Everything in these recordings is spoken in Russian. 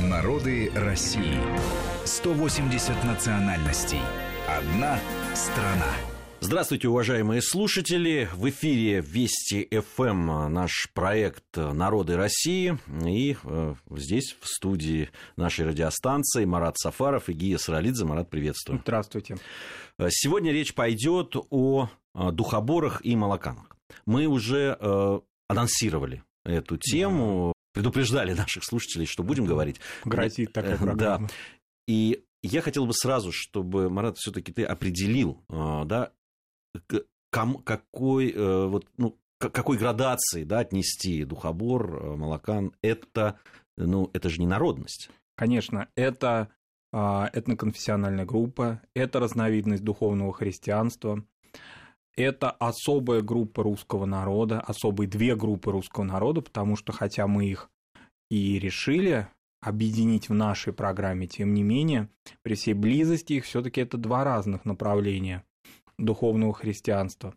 Народы России. 180 национальностей. Одна страна. Здравствуйте, уважаемые слушатели. В эфире Вести ФМ наш проект «Народы России». И э, здесь, в студии нашей радиостанции, Марат Сафаров и Гия Саралидзе. Марат, приветствую. Здравствуйте. Э, сегодня речь пойдет о э, духоборах и молоканах. Мы уже э, анонсировали эту тему, предупреждали наших слушателей, что будем говорить. Грозит такая программа. Да. И я хотел бы сразу, чтобы, Марат, все-таки ты определил, да, кому, какой, вот, ну, какой градации да, отнести духобор, молокан, это, ну, это же не народность. Конечно, это этноконфессиональная группа, это разновидность духовного христианства, это особая группа русского народа, особые две группы русского народа, потому что хотя мы их и решили объединить в нашей программе, тем не менее, при всей близости их все-таки это два разных направления духовного христианства.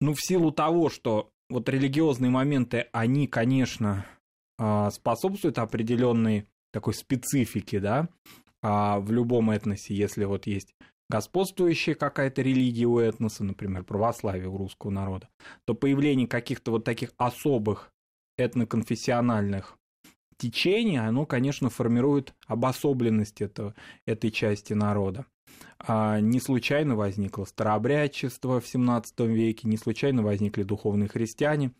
Ну, в силу того, что вот религиозные моменты, они, конечно, а, способствуют определенной такой специфике, да, а, в любом этносе, если вот есть господствующая какая-то религия у этноса, например, православие у русского народа, то появление каких-то вот таких особых этноконфессиональных течений, оно, конечно, формирует обособленность этого, этой части народа. А не случайно возникло старообрядчество в XVII веке, не случайно возникли духовные христиане.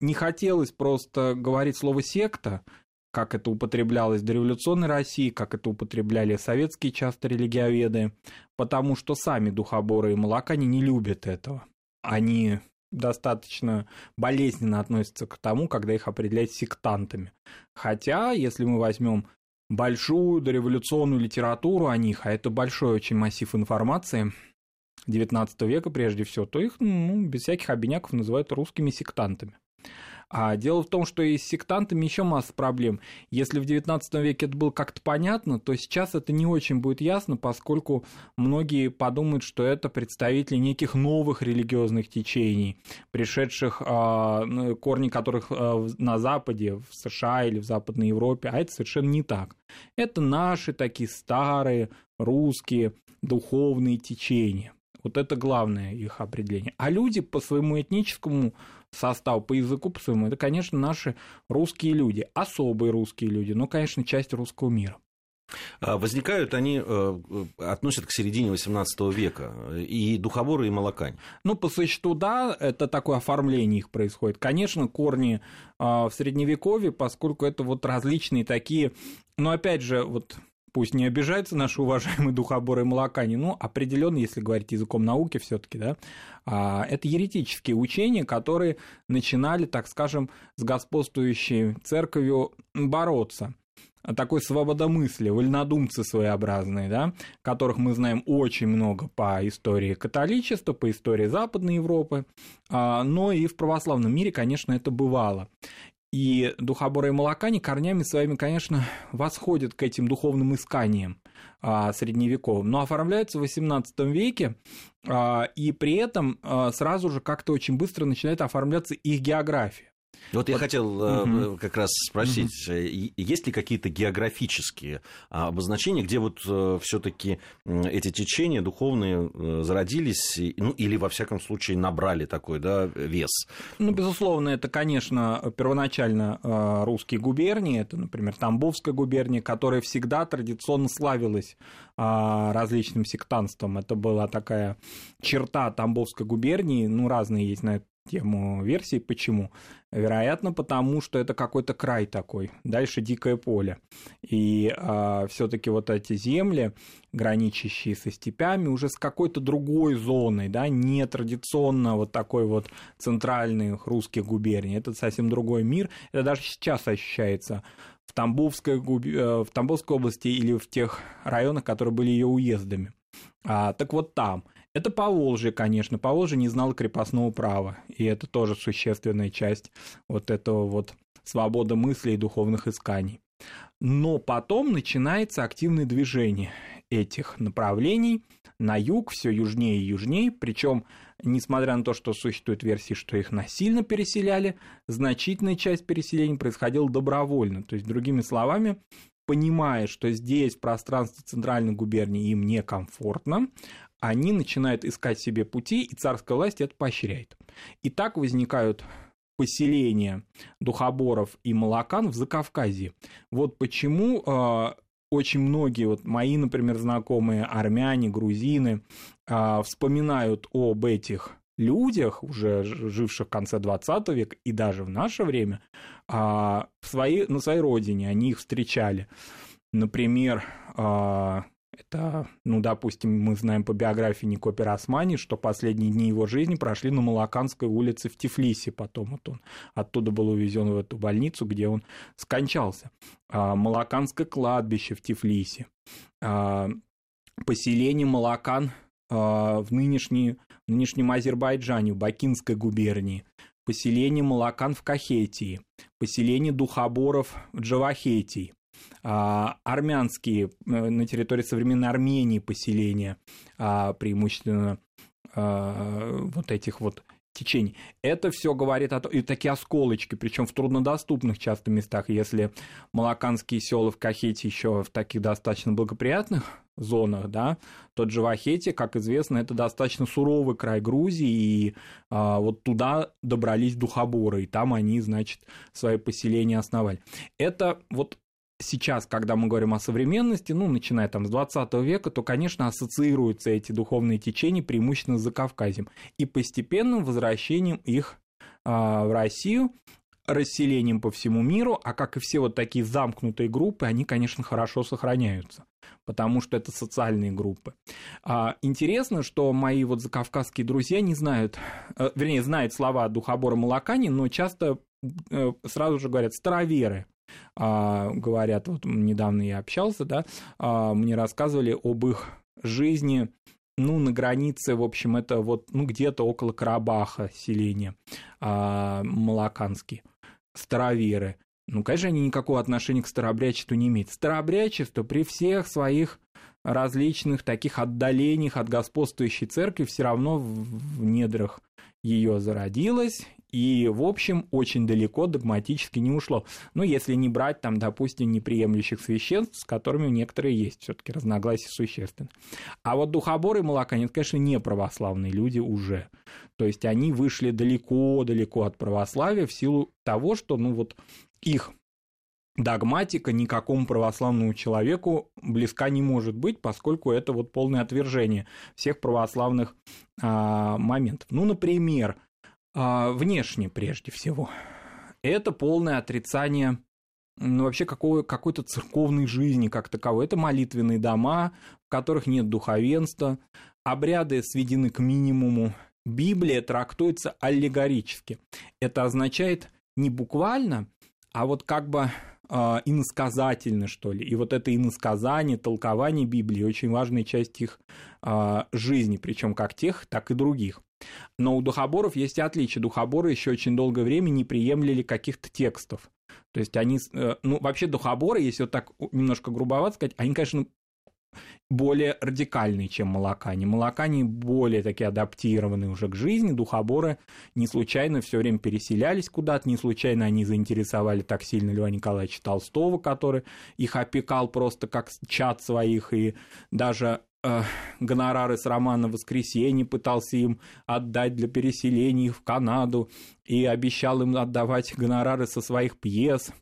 Не хотелось просто говорить слово «секта», как это употреблялось в дореволюционной России, как это употребляли советские часто религиоведы, потому что сами духоборы и молокане не любят этого. Они достаточно болезненно относятся к тому, когда их определяют сектантами. Хотя, если мы возьмем большую дореволюционную литературу о них, а это большой очень массив информации, XIX века прежде всего, то их ну, без всяких обиняков называют русскими сектантами. А дело в том, что и с сектантами еще масса проблем. Если в XIX веке это было как-то понятно, то сейчас это не очень будет ясно, поскольку многие подумают, что это представители неких новых религиозных течений, пришедших, а, корни которых а, на Западе, в США или в Западной Европе, а это совершенно не так. Это наши такие старые русские духовные течения. Вот это главное их определение. А люди по своему этническому состав по языку по своему, это, конечно, наши русские люди, особые русские люди, но, конечно, часть русского мира. А возникают они, э, относят к середине XVIII века, и духоборы, и молокань. Ну, по существу, да, это такое оформление их происходит. Конечно, корни а, в Средневековье, поскольку это вот различные такие, но опять же, вот пусть не обижаются наши уважаемые духоборы молокане, ну, определенно, если говорить языком науки все таки да, а, это еретические учения, которые начинали, так скажем, с господствующей церковью бороться такой свободомыслие, вольнодумцы своеобразные, да, которых мы знаем очень много по истории католичества, по истории Западной Европы, а, но и в православном мире, конечно, это бывало. И духоборы и молокане корнями своими, конечно, восходят к этим духовным исканиям а, средневековым, но оформляются в XVIII веке, а, и при этом а, сразу же как-то очень быстро начинает оформляться их география. Вот я хотел угу. как раз спросить, угу. есть ли какие-то географические а, обозначения, где вот все-таки эти течения духовные зародились, ну или во всяком случае набрали такой да, вес? Ну, безусловно, это, конечно, первоначально русские губернии, это, например, Тамбовская губерния, которая всегда традиционно славилась а, различным сектантством. Это была такая черта Тамбовской губернии, ну, разные есть на эту тему версий. Почему? Вероятно, потому что это какой-то край такой, дальше дикое поле. И а, все-таки вот эти земли, граничащие со степями, уже с какой-то другой зоной, да, не традиционно вот такой вот центральный русских губерний. Это совсем другой мир. Это даже сейчас ощущается в Тамбовской, э, в Тамбовской области или в тех районах, которые были ее уездами. А, так вот там. Это Поволжье, конечно. Поволжье не знал крепостного права. И это тоже существенная часть вот этого вот свободы мысли и духовных исканий. Но потом начинается активное движение этих направлений на юг, все южнее и южнее, причем, несмотря на то, что существуют версии, что их насильно переселяли, значительная часть переселений происходила добровольно. То есть, другими словами, понимая, что здесь, в пространстве центральной губернии, им некомфортно, они начинают искать себе пути, и царская власть это поощряет. И так возникают поселения духоборов и молокан в Закавказье. Вот почему э, очень многие, вот мои, например, знакомые армяне, грузины, э, вспоминают об этих людях, уже живших в конце 20 века и даже в наше время, э, в своей, на своей родине они их встречали. Например, э, это, ну, допустим, мы знаем по биографии Нико Пиросмани, что последние дни его жизни прошли на Малаканской улице в Тифлисе. Потом вот он оттуда был увезен в эту больницу, где он скончался. А, Малаканское кладбище в Тифлисе. А, поселение Малакан а, в, нынешней, в нынешнем Азербайджане, в Бакинской губернии. Поселение Малакан в Кахетии. Поселение Духоборов в Джавахетии армянские э, на территории современной Армении поселения, а, преимущественно а, вот этих вот течений. Это все говорит о том, и такие осколочки, причем в труднодоступных часто местах, если малаканские села в Кахете еще в таких достаточно благоприятных зонах, да, тот же Вахете, как известно, это достаточно суровый край Грузии, и а, вот туда добрались духоборы, и там они, значит, свои поселения основали. Это вот сейчас, когда мы говорим о современности, ну, начиная там с 20 века, то, конечно, ассоциируются эти духовные течения преимущественно с Закавказьем. И постепенным возвращением их а, в Россию, расселением по всему миру, а как и все вот такие замкнутые группы, они, конечно, хорошо сохраняются потому что это социальные группы. А, интересно, что мои вот закавказские друзья не знают, э, вернее, знают слова Духобора Малакани, но часто э, сразу же говорят «староверы», а, говорят, вот недавно я общался, да, а, мне рассказывали об их жизни ну, на границе, в общем, это вот, ну, где-то около Карабаха селение а, Малаканские, староверы. Ну, конечно, они никакого отношения к старообрядчеству не имеют. Старообрядчество при всех своих различных таких отдалениях от господствующей церкви все равно в недрах ее зародилось и, в общем, очень далеко догматически не ушло. Ну, если не брать, там, допустим, неприемлющих священств, с которыми некоторые есть, все таки разногласия существенны. А вот духоборы и молокане, это, конечно, не православные люди уже. То есть они вышли далеко-далеко от православия в силу того, что, ну, вот их догматика никакому православному человеку близка не может быть, поскольку это вот полное отвержение всех православных а, моментов. Ну, например, а, внешне прежде всего. Это полное отрицание ну, вообще какой, какой-то церковной жизни как таковой. Это молитвенные дома, в которых нет духовенства, обряды сведены к минимуму. Библия трактуется аллегорически. Это означает не буквально, а вот как бы э, иносказательно, что ли. И вот это иносказание, толкование Библии очень важная часть их э, жизни, причем как тех, так и других. Но у духоборов есть отличие. Духоборы еще очень долгое время не приемлили каких-то текстов. То есть они, э, ну, вообще духоборы, если вот так немножко грубовато сказать, они, конечно, более радикальные, чем молокане. Молокане более такие адаптированные уже к жизни. Духоборы не случайно все время переселялись куда-то, не случайно они заинтересовали так сильно Льва Николаевича Толстого, который их опекал просто как чат своих, и даже э, гонорары с романа «Воскресенье» пытался им отдать для переселения их в Канаду и обещал им отдавать гонорары со своих пьес.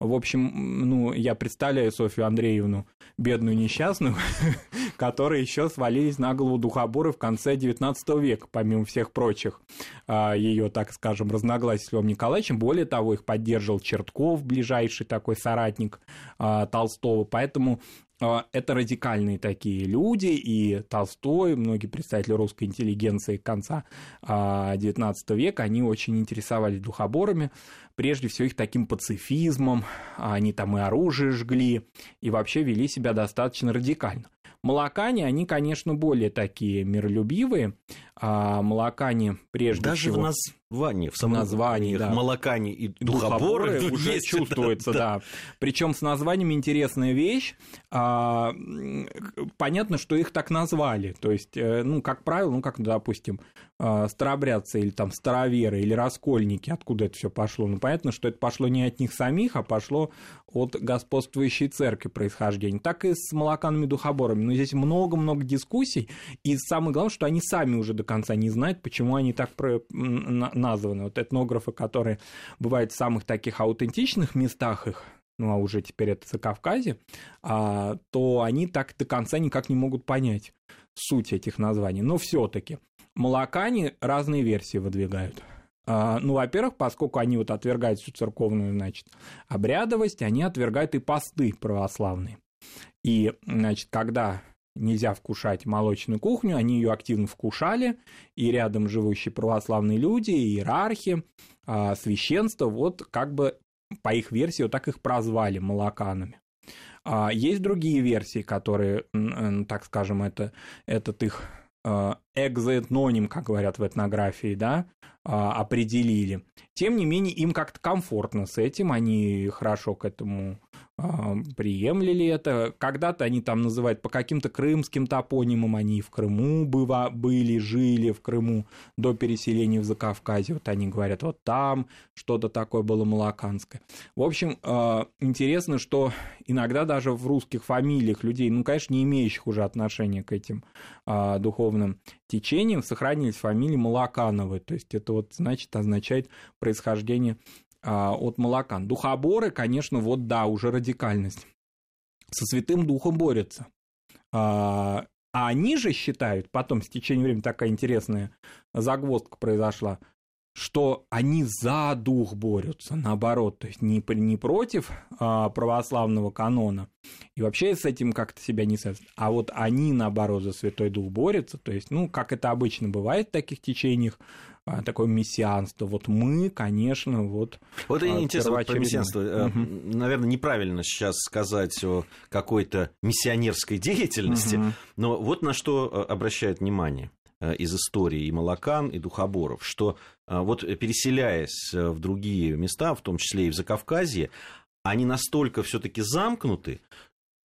В общем, ну, я представляю Софью Андреевну, бедную несчастную, которые еще свалились на голову духоборы в конце XIX века, помимо всех прочих а, ее, так скажем, разногласий с Львом Николаевичем. Более того, их поддерживал Чертков, ближайший такой соратник а, Толстого. Поэтому это радикальные такие люди, и Толстой, многие представители русской интеллигенции конца XIX а, века, они очень интересовались духоборами, прежде всего их таким пацифизмом, они там и оружие жгли, и вообще вели себя достаточно радикально. Молокане, они, конечно, более такие миролюбивые, а молокане прежде Даже всего... в названии, в самом названии, да. молокане и духоборы, духоборы уже есть, чувствуется, да. да. Причем с названиями интересная вещь. А, понятно, что их так назвали. То есть, э, ну, как правило, ну, как, допустим, а, старобрядцы или там староверы или раскольники, откуда это все пошло. Ну, понятно, что это пошло не от них самих, а пошло от господствующей церкви происхождения. Так и с молоканными духоборами. Но здесь много-много дискуссий, и самое главное, что они сами уже конца не знают, почему они так про... названы. Вот этнографы, которые бывают в самых таких аутентичных местах их, ну а уже теперь это за Кавказе, а, то они так до конца никак не могут понять суть этих названий. Но все-таки молокане разные версии выдвигают. А, ну, во-первых, поскольку они вот отвергают всю церковную, значит, обрядовость, они отвергают и посты православные. И, значит, когда нельзя вкушать молочную кухню, они ее активно вкушали, и рядом живущие православные люди, иерархи, а, священство, вот как бы по их версии вот так их прозвали молоканами. А, есть другие версии, которые, так скажем, это, этот их а, экзоэтноним, как говорят в этнографии, да, определили. Тем не менее, им как-то комфортно с этим, они хорошо к этому а, приемлили это. Когда-то они там называют по каким-то крымским топонимам, они в Крыму быва, были, жили в Крыму до переселения в Закавказье. Вот они говорят, вот там что-то такое было малаканское. В общем, а, интересно, что иногда даже в русских фамилиях людей, ну, конечно, не имеющих уже отношения к этим а, духовным течениям, сохранились фамилии Малакановы. То есть это вот, значит, означает происхождение от молокан. Духоборы, конечно, вот да, уже радикальность. Со Святым Духом борются. А, а они же считают, потом с течением времени такая интересная загвоздка произошла, что они за дух борются, наоборот, то есть не, не против а, православного канона, и вообще с этим как-то себя не связывают, а вот они, наоборот, за Святой Дух борются, то есть, ну, как это обычно бывает в таких течениях, а, такое мессианство. Вот мы, конечно, вот... Вот это а, интересно, вот про мессианство. Угу. Наверное, неправильно сейчас сказать о какой-то миссионерской деятельности, угу. но вот на что э, обращают внимание из истории и Малакан, и Духоборов, что вот переселяясь в другие места, в том числе и в Закавказье, они настолько все-таки замкнуты,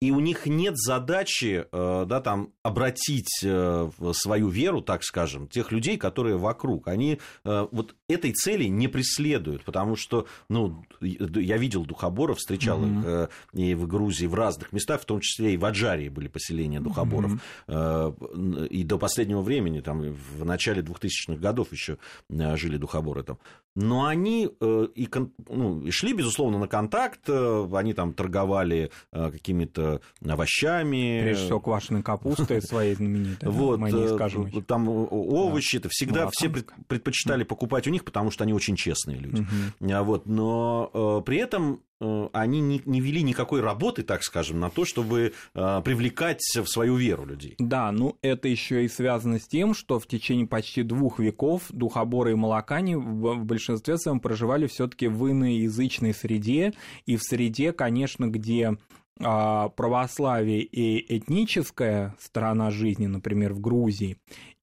и у них нет задачи э, да, там, обратить э, свою веру, так скажем, тех людей, которые вокруг. Они э, вот этой цели не преследуют, потому что ну, я видел духоборов, встречал mm-hmm. их и в Грузии, в разных местах, в том числе и в Аджарии были поселения духоборов. Mm-hmm. И до последнего времени, там, в начале 2000-х годов еще жили духоборы там. Но они и, ну, и шли, безусловно, на контакт, они там торговали какими-то овощами. Прежде всего, квашеной капустой своей знаменитой. Вот, э. Там овощи, это всегда все предпочитали покупать у них, потому что они очень честные люди. Угу. Вот, но э, при этом э, они не, не вели никакой работы, так скажем, на то, чтобы привлекать в свою веру людей. Да, ну это еще и связано с тем, что в течение почти двух веков духоборы и молокане в большинстве своем проживали все-таки в иноязычной среде, и в среде, конечно, где а, православие и этническая сторона жизни, например, в Грузии,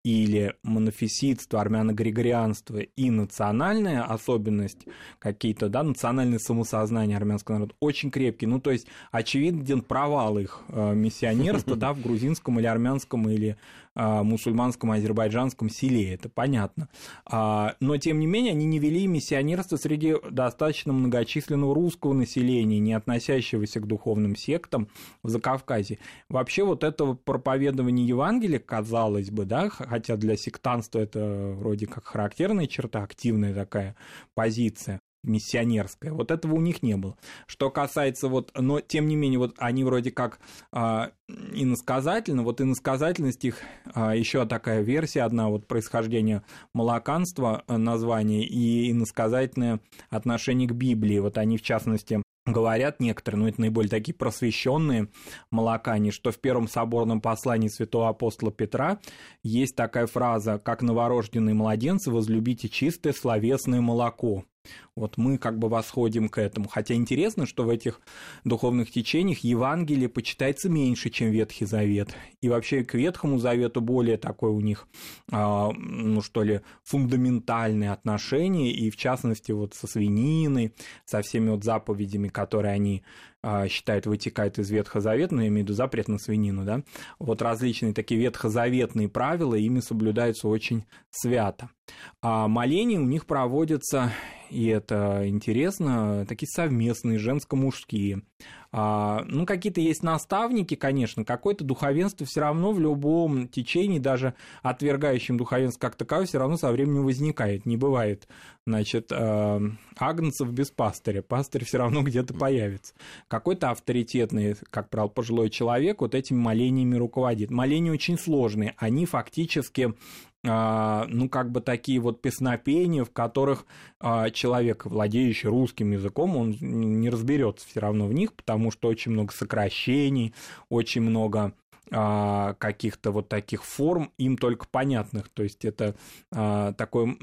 или монофиситство, армяно-григорианство и национальная особенность, какие-то, да, национальное самосознание армянского народа очень крепкие. Ну, то есть, очевиден провал их э, миссионерства, да, в грузинском или армянском или а, мусульманском азербайджанском селе, это понятно. А, но, тем не менее, они не вели миссионерство среди достаточно многочисленного русского населения, не относящегося к духовным сектам в Закавказье. Вообще вот это проповедование Евангелия, казалось бы, да, хотя для сектанства это вроде как характерная черта, активная такая позиция, миссионерская. Вот этого у них не было. Что касается вот, но тем не менее, вот они вроде как а, иносказательно, вот иносказательность их, а, еще такая версия одна, вот происхождение малаканства а, название и иносказательное отношение к Библии. Вот они, в частности, говорят некоторые, но это наиболее такие просвещенные молокане, что в первом соборном послании святого апостола Петра есть такая фраза, как новорожденные младенцы, возлюбите чистое словесное молоко. Вот мы как бы восходим к этому. Хотя интересно, что в этих духовных течениях Евангелие почитается меньше, чем Ветхий Завет. И вообще к Ветхому Завету более такое у них, а, ну что ли, фундаментальное отношение. И в частности вот со свининой, со всеми вот заповедями, которые они а, считают, вытекают из Ветхозаветного, я имею в виду запрет на свинину, да, вот различные такие ветхозаветные правила, ими соблюдаются очень свято. А моления у них проводятся, и это интересно, такие совместные, женско-мужские. А, ну, какие-то есть наставники, конечно, какое-то духовенство все равно в любом течении, даже отвергающем духовенство как таковое, все равно со временем возникает. Не бывает, значит, а, агнцев без пастыря. Пастырь все равно где-то появится. Какой-то авторитетный, как правило, пожилой человек вот этими молениями руководит. Моления очень сложные. Они фактически ну, как бы такие вот песнопения, в которых а, человек, владеющий русским языком, он не разберется все равно в них, потому что очень много сокращений, очень много а, каких-то вот таких форм, им только понятных. То есть это а, такое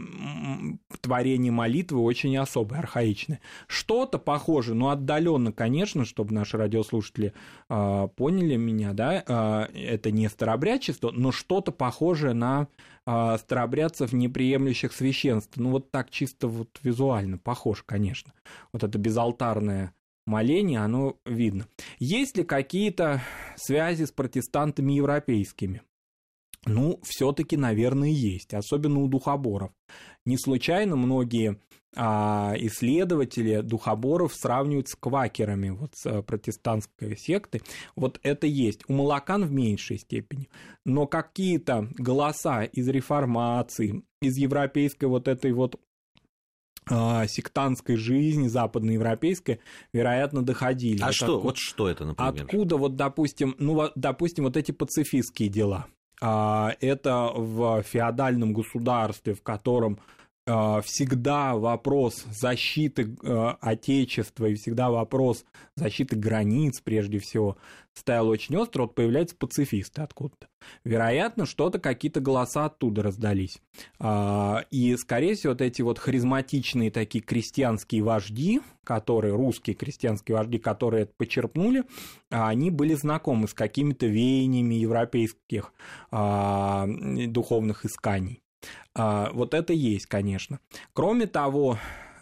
творение молитвы очень особое, архаичное. Что-то похоже, но отдаленно, конечно, чтобы наши радиослушатели а, поняли меня, да, а, это не старобрядчество, но что-то похожее на а, старобрядцев, не приемлющих священство. Ну, вот так чисто вот визуально похож, конечно. Вот это безалтарное моление, оно видно. Есть ли какие-то связи с протестантами европейскими? Ну, все-таки, наверное, есть, особенно у духоборов. Не случайно многие а, исследователи духоборов сравнивают с квакерами, вот с а, протестантской секты. Вот это есть. У молокан в меньшей степени. Но какие-то голоса из реформации, из европейской вот этой вот сектантской жизни западноевропейской, вероятно, доходили. А вот что, откуда, вот что это, например? Откуда вот, допустим, ну, допустим, вот эти пацифистские дела? А, это в феодальном государстве, в котором а, всегда вопрос защиты Отечества и всегда вопрос защиты границ, прежде всего, стоял очень остро, вот появляются пацифисты откуда-то. Вероятно, что-то, какие-то голоса оттуда раздались. А, и, скорее всего, вот эти вот харизматичные такие крестьянские вожди, которые, русские крестьянские вожди, которые это почерпнули, а, они были знакомы с какими-то веяниями европейских а, духовных исканий. Вот это есть, конечно. Кроме того,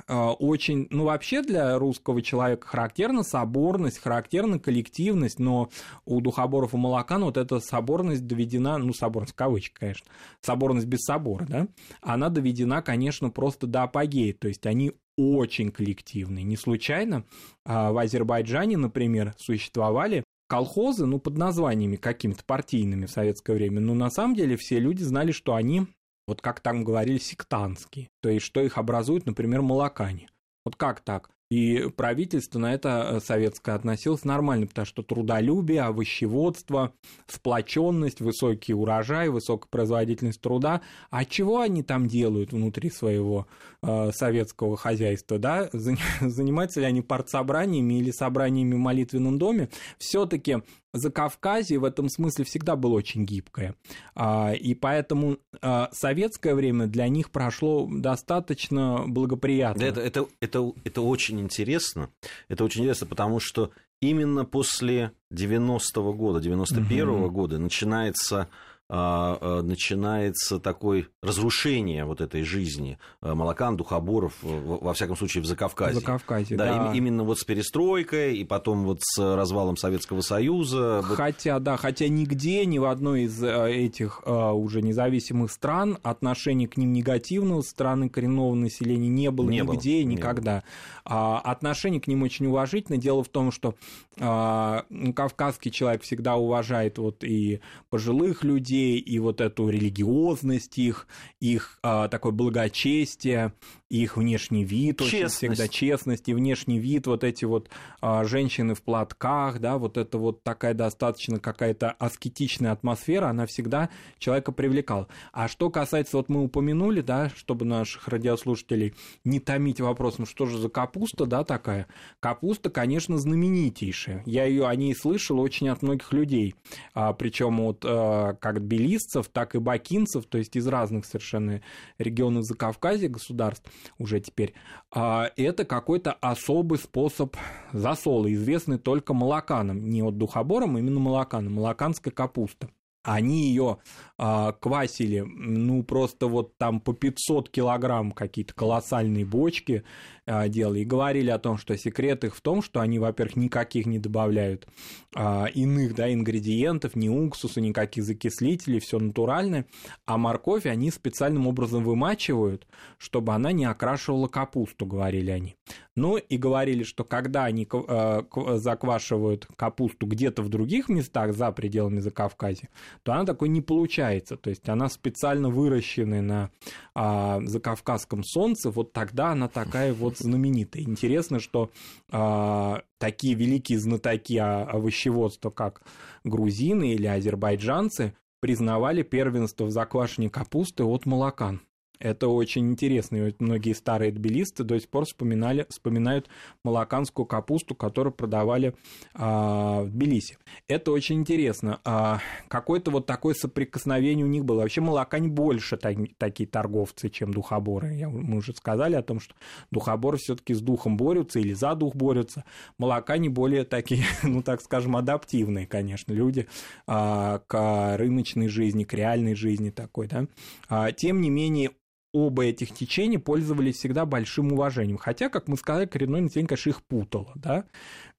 а, очень, ну вообще для русского человека характерна соборность, характерна коллективность, но у духоборов и молокан вот эта соборность доведена, ну соборность в кавычках, конечно, соборность без собора, да, она доведена, конечно, просто до апогея, то есть они очень коллективные. Не случайно а, в Азербайджане, например, существовали колхозы, ну, под названиями какими-то партийными в советское время, но на самом деле все люди знали, что они вот как там говорили, сектантские. То есть, что их образует, например, молокане. Вот как так? И правительство на это э, советское относилось нормально, потому что трудолюбие, овощеводство, сплоченность, высокий урожай, высокая производительность труда. А чего они там делают внутри своего э, советского хозяйства? Да? Занимаются ли они партсобраниями или собраниями в молитвенном доме? Все-таки Закавказье в этом смысле всегда было очень гибкое. А, и поэтому а, советское время для них прошло достаточно благоприятно. Это, это, это, это очень интересно. Это очень интересно, потому что именно после 90-го года, 91-го угу. года начинается начинается такое разрушение вот этой жизни а, молокан, духоборов, во всяком случае, в Закавказье. В Закавказье, да. да. Именно вот с перестройкой и потом вот с развалом Советского Союза. Хотя, да, хотя нигде, ни в одной из этих уже независимых стран отношение к ним негативного со стороны коренного населения не было не нигде и никогда. было. Отношение к ним очень уважительно. Дело в том, что кавказский человек всегда уважает вот и пожилых людей, людей и вот эту религиозность их, их а, такое благочестие, их внешний вид, честность. очень всегда честность и внешний вид, вот эти вот а, женщины в платках, да, вот это вот такая достаточно какая-то аскетичная атмосфера, она всегда человека привлекала. А что касается, вот мы упомянули, да, чтобы наших радиослушателей не томить вопросом, что же за капуста, да, такая. Капуста, конечно, знаменитейшая. Я ее о ней слышал очень от многих людей. А, причем вот а, когда тбилисцев, так и бакинцев, то есть из разных совершенно регионов Закавказья государств уже теперь, а, это какой-то особый способ засола, известный только молоканам, не от духобором, а именно молоканам, молоканская капуста они ее а, квасили, ну, просто вот там по 500 килограмм какие-то колоссальные бочки делали, и говорили о том, что секрет их в том, что они, во-первых, никаких не добавляют а, иных, да, ингредиентов, ни уксуса, никаких закислителей, все натуральное, а морковь они специальным образом вымачивают, чтобы она не окрашивала капусту, говорили они. Ну и говорили, что когда они э, заквашивают капусту где-то в других местах за пределами Закавказья, то она такой не получается. То есть она специально выращенная на а, Закавказском солнце, вот тогда она такая вот знаменитая. Интересно, что а, такие великие знатоки овощеводства, как грузины или азербайджанцы, признавали первенство в заквашивании капусты от молокан. Это очень интересно. И многие старые тбилисты до сих пор вспоминали, вспоминают малаканскую капусту, которую продавали а, в Тбилиси. Это очень интересно. А, какое-то вот такое соприкосновение у них было. Вообще малакань больше так, такие торговцы, чем духоборы. Я, мы уже сказали о том, что духоборы все-таки с духом борются или за дух борются. Малакани более такие, ну так скажем, адаптивные, конечно, люди а, к рыночной жизни, к реальной жизни такой. Да? А, тем не менее, оба этих течения пользовались всегда большим уважением. Хотя, как мы сказали, коренное население, конечно, их путало. Да?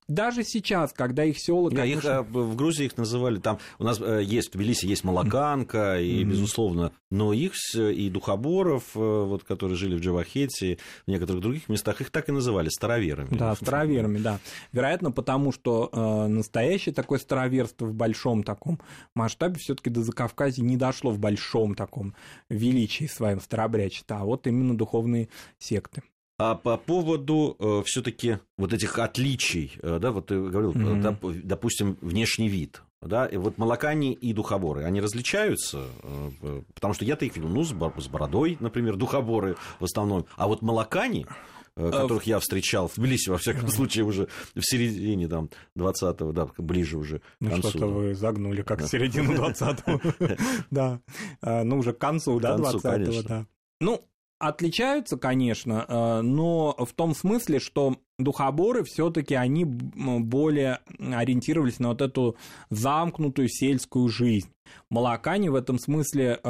Даже сейчас, когда их села... Да, конечно... их, э, в Грузии их называли, там у нас э, есть, в Тбилиси есть Малаканка, и, mm-hmm. безусловно, но их и Духоборов, э, вот, которые жили в Джавахете, в некоторых других местах, их так и называли староверами. Да, староверами, да. Вероятно, потому что э, настоящее такое староверство в большом таком масштабе все таки до Закавказья не дошло в большом таком величии своем старобрячества, а вот именно духовные секты. А по поводу э, все-таки вот этих отличий, э, да, вот ты говорил, mm-hmm. доп, допустим, внешний вид, да, и вот молокане и духоборы, они различаются, э, потому что я-то их видел, ну, с, с бородой, например, духоборы в основном, а вот молокане, э, а которых я встречал в Тбилиси, во всяком случае, уже в середине там 20-го, да, ближе уже ну, к концу. что-то вы загнули, как в середину 20-го. Да, а, ну, уже к концу, да, 20-го, да. Ну, отличаются, конечно, э, но в том смысле, что духоборы все-таки они более ориентировались на вот эту замкнутую сельскую жизнь. Молокане в этом смысле э,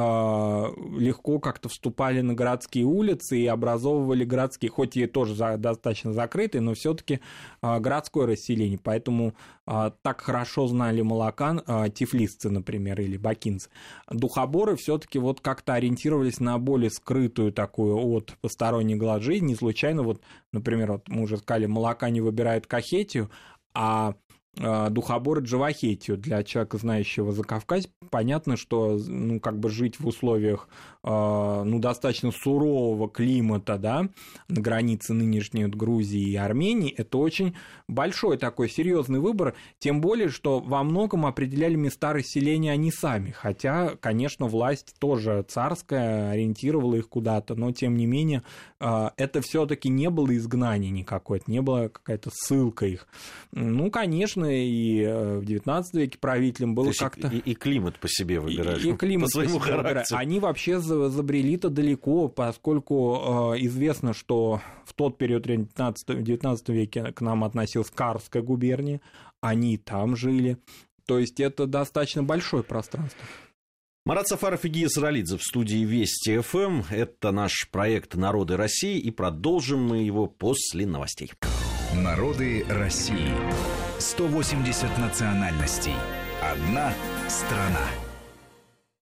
легко как-то вступали на городские улицы и образовывали городские, хоть и тоже за, достаточно закрытые, но все-таки э, городское расселение. Поэтому э, так хорошо знали молокан э, тифлисцы, например, или бакинцы. Духоборы все-таки вот как-то ориентировались на более скрытую такую от посторонних глаз жизнь. Не случайно, вот, например, вот мы уже сказали, молокане выбирают кахетию, а духобор Джавахетию. Для человека, знающего за Кавказ, понятно, что ну, как бы жить в условиях э, ну, достаточно сурового климата да, на границе нынешней Грузии и Армении, это очень большой такой серьезный выбор, тем более, что во многом определяли места расселения они сами, хотя, конечно, власть тоже царская, ориентировала их куда-то, но, тем не менее, э, это все таки не было изгнание никакое, это не была какая-то ссылка их. Ну, конечно, конечно, и э, в 19 веке правителям было как-то... И, и климат по себе выбирали. И, и климат по, по своему характеру. Выбирали. Они вообще забрели-то далеко, поскольку э, известно, что в тот период 19, 19 веке к нам относилась Карская губерния, они там жили. То есть это достаточно большое пространство. Марат Сафаров и Гия Саралидзе в студии Вести ФМ. Это наш проект «Народы России», и продолжим мы его после новостей. Народы России. 180 национальностей. Одна страна.